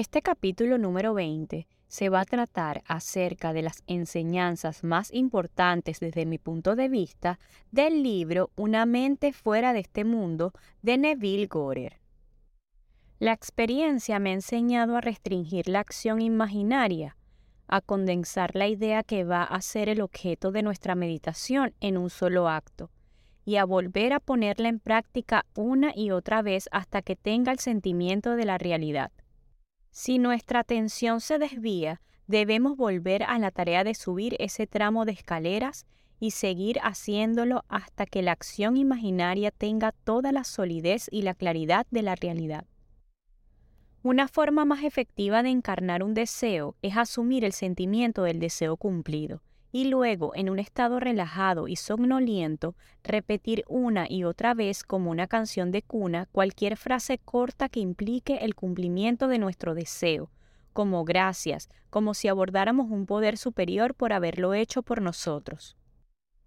Este capítulo número 20 se va a tratar acerca de las enseñanzas más importantes desde mi punto de vista del libro Una mente fuera de este mundo de Neville Gorer. La experiencia me ha enseñado a restringir la acción imaginaria, a condensar la idea que va a ser el objeto de nuestra meditación en un solo acto, y a volver a ponerla en práctica una y otra vez hasta que tenga el sentimiento de la realidad. Si nuestra atención se desvía, debemos volver a la tarea de subir ese tramo de escaleras y seguir haciéndolo hasta que la acción imaginaria tenga toda la solidez y la claridad de la realidad. Una forma más efectiva de encarnar un deseo es asumir el sentimiento del deseo cumplido y luego, en un estado relajado y somnoliento, repetir una y otra vez como una canción de cuna cualquier frase corta que implique el cumplimiento de nuestro deseo, como gracias, como si abordáramos un poder superior por haberlo hecho por nosotros.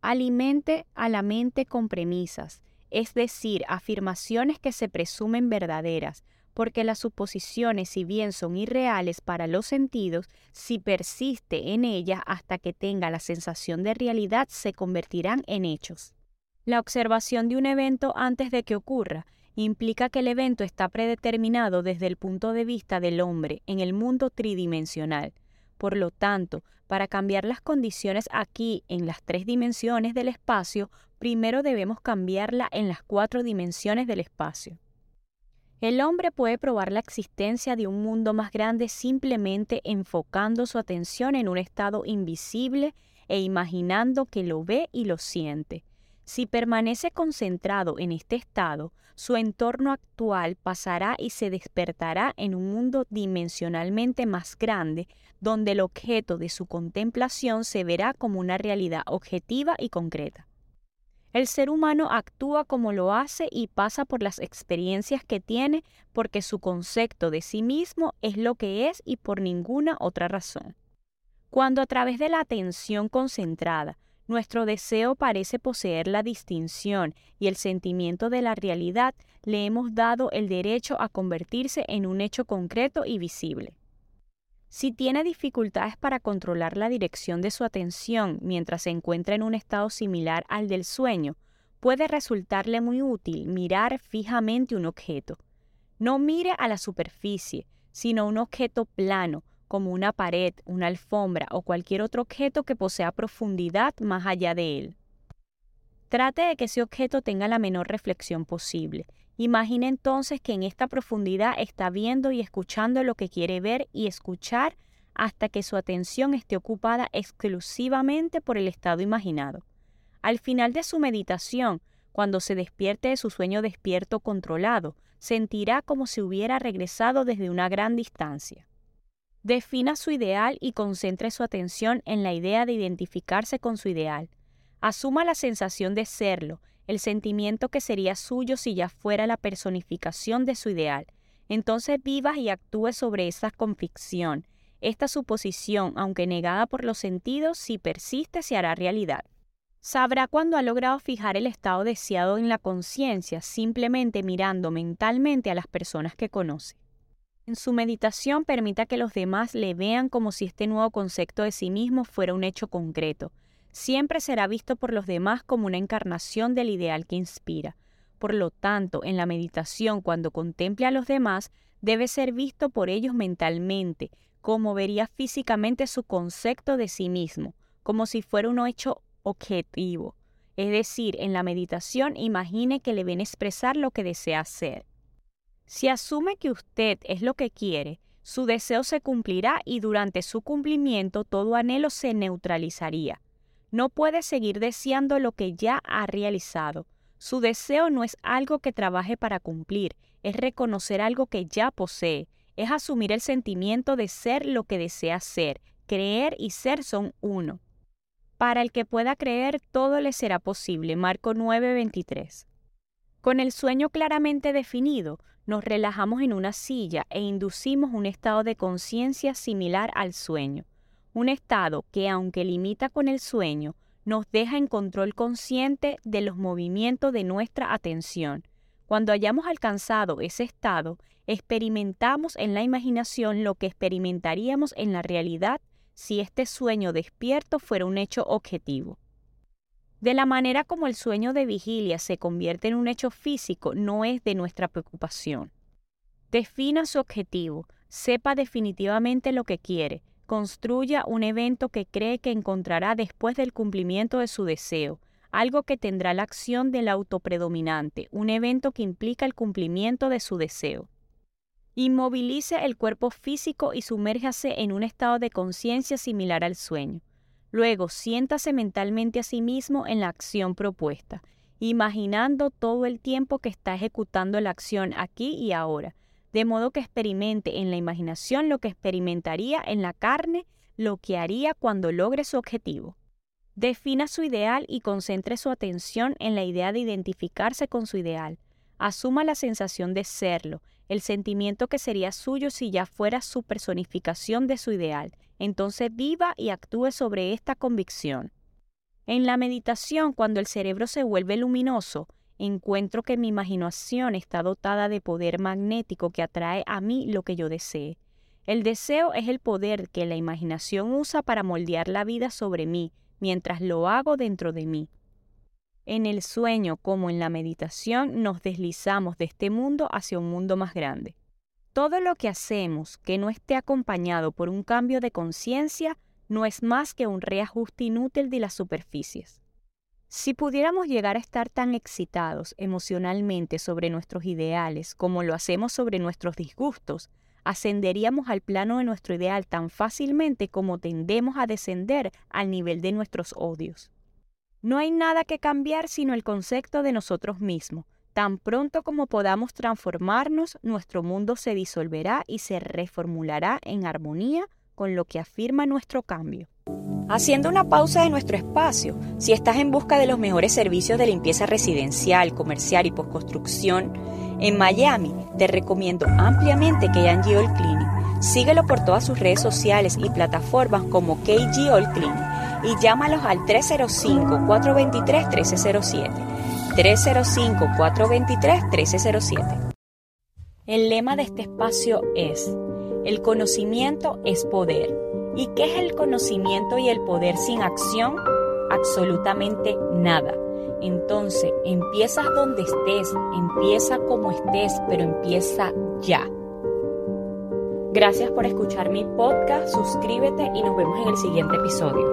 Alimente a la mente con premisas, es decir, afirmaciones que se presumen verdaderas, porque las suposiciones, si bien son irreales para los sentidos, si persiste en ellas hasta que tenga la sensación de realidad, se convertirán en hechos. La observación de un evento antes de que ocurra implica que el evento está predeterminado desde el punto de vista del hombre en el mundo tridimensional. Por lo tanto, para cambiar las condiciones aquí en las tres dimensiones del espacio, primero debemos cambiarla en las cuatro dimensiones del espacio. El hombre puede probar la existencia de un mundo más grande simplemente enfocando su atención en un estado invisible e imaginando que lo ve y lo siente. Si permanece concentrado en este estado, su entorno actual pasará y se despertará en un mundo dimensionalmente más grande, donde el objeto de su contemplación se verá como una realidad objetiva y concreta. El ser humano actúa como lo hace y pasa por las experiencias que tiene porque su concepto de sí mismo es lo que es y por ninguna otra razón. Cuando a través de la atención concentrada, nuestro deseo parece poseer la distinción y el sentimiento de la realidad, le hemos dado el derecho a convertirse en un hecho concreto y visible. Si tiene dificultades para controlar la dirección de su atención mientras se encuentra en un estado similar al del sueño, puede resultarle muy útil mirar fijamente un objeto. No mire a la superficie, sino un objeto plano, como una pared, una alfombra o cualquier otro objeto que posea profundidad más allá de él. Trate de que ese objeto tenga la menor reflexión posible Imagine entonces que en esta profundidad está viendo y escuchando lo que quiere ver y escuchar hasta que su atención esté ocupada exclusivamente por el estado imaginado. Al final de su meditación, cuando se despierte de su sueño despierto controlado, sentirá como si hubiera regresado desde una gran distancia. Defina su ideal y concentre su atención en la idea de identificarse con su ideal. Asuma la sensación de serlo el sentimiento que sería suyo si ya fuera la personificación de su ideal. Entonces vivas y actúe sobre esa convicción. Esta suposición, aunque negada por los sentidos, si persiste se hará realidad. Sabrá cuando ha logrado fijar el estado deseado en la conciencia simplemente mirando mentalmente a las personas que conoce. En su meditación permita que los demás le vean como si este nuevo concepto de sí mismo fuera un hecho concreto, siempre será visto por los demás como una encarnación del ideal que inspira. Por lo tanto, en la meditación, cuando contemple a los demás, debe ser visto por ellos mentalmente, como vería físicamente su concepto de sí mismo, como si fuera un hecho objetivo. Es decir, en la meditación imagine que le ven expresar lo que desea hacer. Si asume que usted es lo que quiere, su deseo se cumplirá y durante su cumplimiento todo anhelo se neutralizaría. No puede seguir deseando lo que ya ha realizado. Su deseo no es algo que trabaje para cumplir, es reconocer algo que ya posee. es asumir el sentimiento de ser lo que desea ser. Creer y ser son uno. Para el que pueda creer, todo le será posible. Marco 9:23. Con el sueño claramente definido, nos relajamos en una silla e inducimos un estado de conciencia similar al sueño. Un estado que, aunque limita con el sueño, nos deja en control consciente de los movimientos de nuestra atención. Cuando hayamos alcanzado ese estado, experimentamos en la imaginación lo que experimentaríamos en la realidad si este sueño despierto fuera un hecho objetivo. De la manera como el sueño de vigilia se convierte en un hecho físico no es de nuestra preocupación. Defina su objetivo, sepa definitivamente lo que quiere, construya un evento que cree que encontrará después del cumplimiento de su deseo, algo que tendrá la acción del autopredominante, un evento que implica el cumplimiento de su deseo. Inmovilice el cuerpo físico y sumérjase en un estado de conciencia similar al sueño. Luego, siéntase mentalmente a sí mismo en la acción propuesta, imaginando todo el tiempo que está ejecutando la acción aquí y ahora, de modo que experimente en la imaginación lo que experimentaría en la carne, lo que haría cuando logre su objetivo. Defina su ideal y concentre su atención en la idea de identificarse con su ideal. Asuma la sensación de serlo, el sentimiento que sería suyo si ya fuera su personificación de su ideal. Entonces viva y actúe sobre esta convicción. En la meditación, cuando el cerebro se vuelve luminoso, encuentro que mi imaginación está dotada de poder magnético que atrae a mí lo que yo desee. El deseo es el poder que la imaginación usa para moldear la vida sobre mí, mientras lo hago dentro de mí. En el sueño como en la meditación nos deslizamos de este mundo hacia un mundo más grande. Todo lo que hacemos que no esté acompañado por un cambio de conciencia no es más que un reajuste inútil de las superficies. Si pudiéramos llegar a estar tan excitados emocionalmente sobre nuestros ideales como lo hacemos sobre nuestros disgustos, ascenderíamos al plano de nuestro ideal tan fácilmente como tendemos a descender al nivel de nuestros odios. No hay nada que cambiar sino el concepto de nosotros mismos. Tan pronto como podamos transformarnos, nuestro mundo se disolverá y se reformulará en armonía con lo que afirma nuestro cambio. Haciendo una pausa de nuestro espacio, si estás en busca de los mejores servicios de limpieza residencial, comercial y postconstrucción, en Miami te recomiendo ampliamente KG All Cleaning. Síguelo por todas sus redes sociales y plataformas como KG All Cleaning y llámalos al 305-423-1307. 305-423-1307. El lema de este espacio es, el conocimiento es poder. ¿Y qué es el conocimiento y el poder sin acción? Absolutamente nada. Entonces, empiezas donde estés, empieza como estés, pero empieza ya. Gracias por escuchar mi podcast, suscríbete y nos vemos en el siguiente episodio.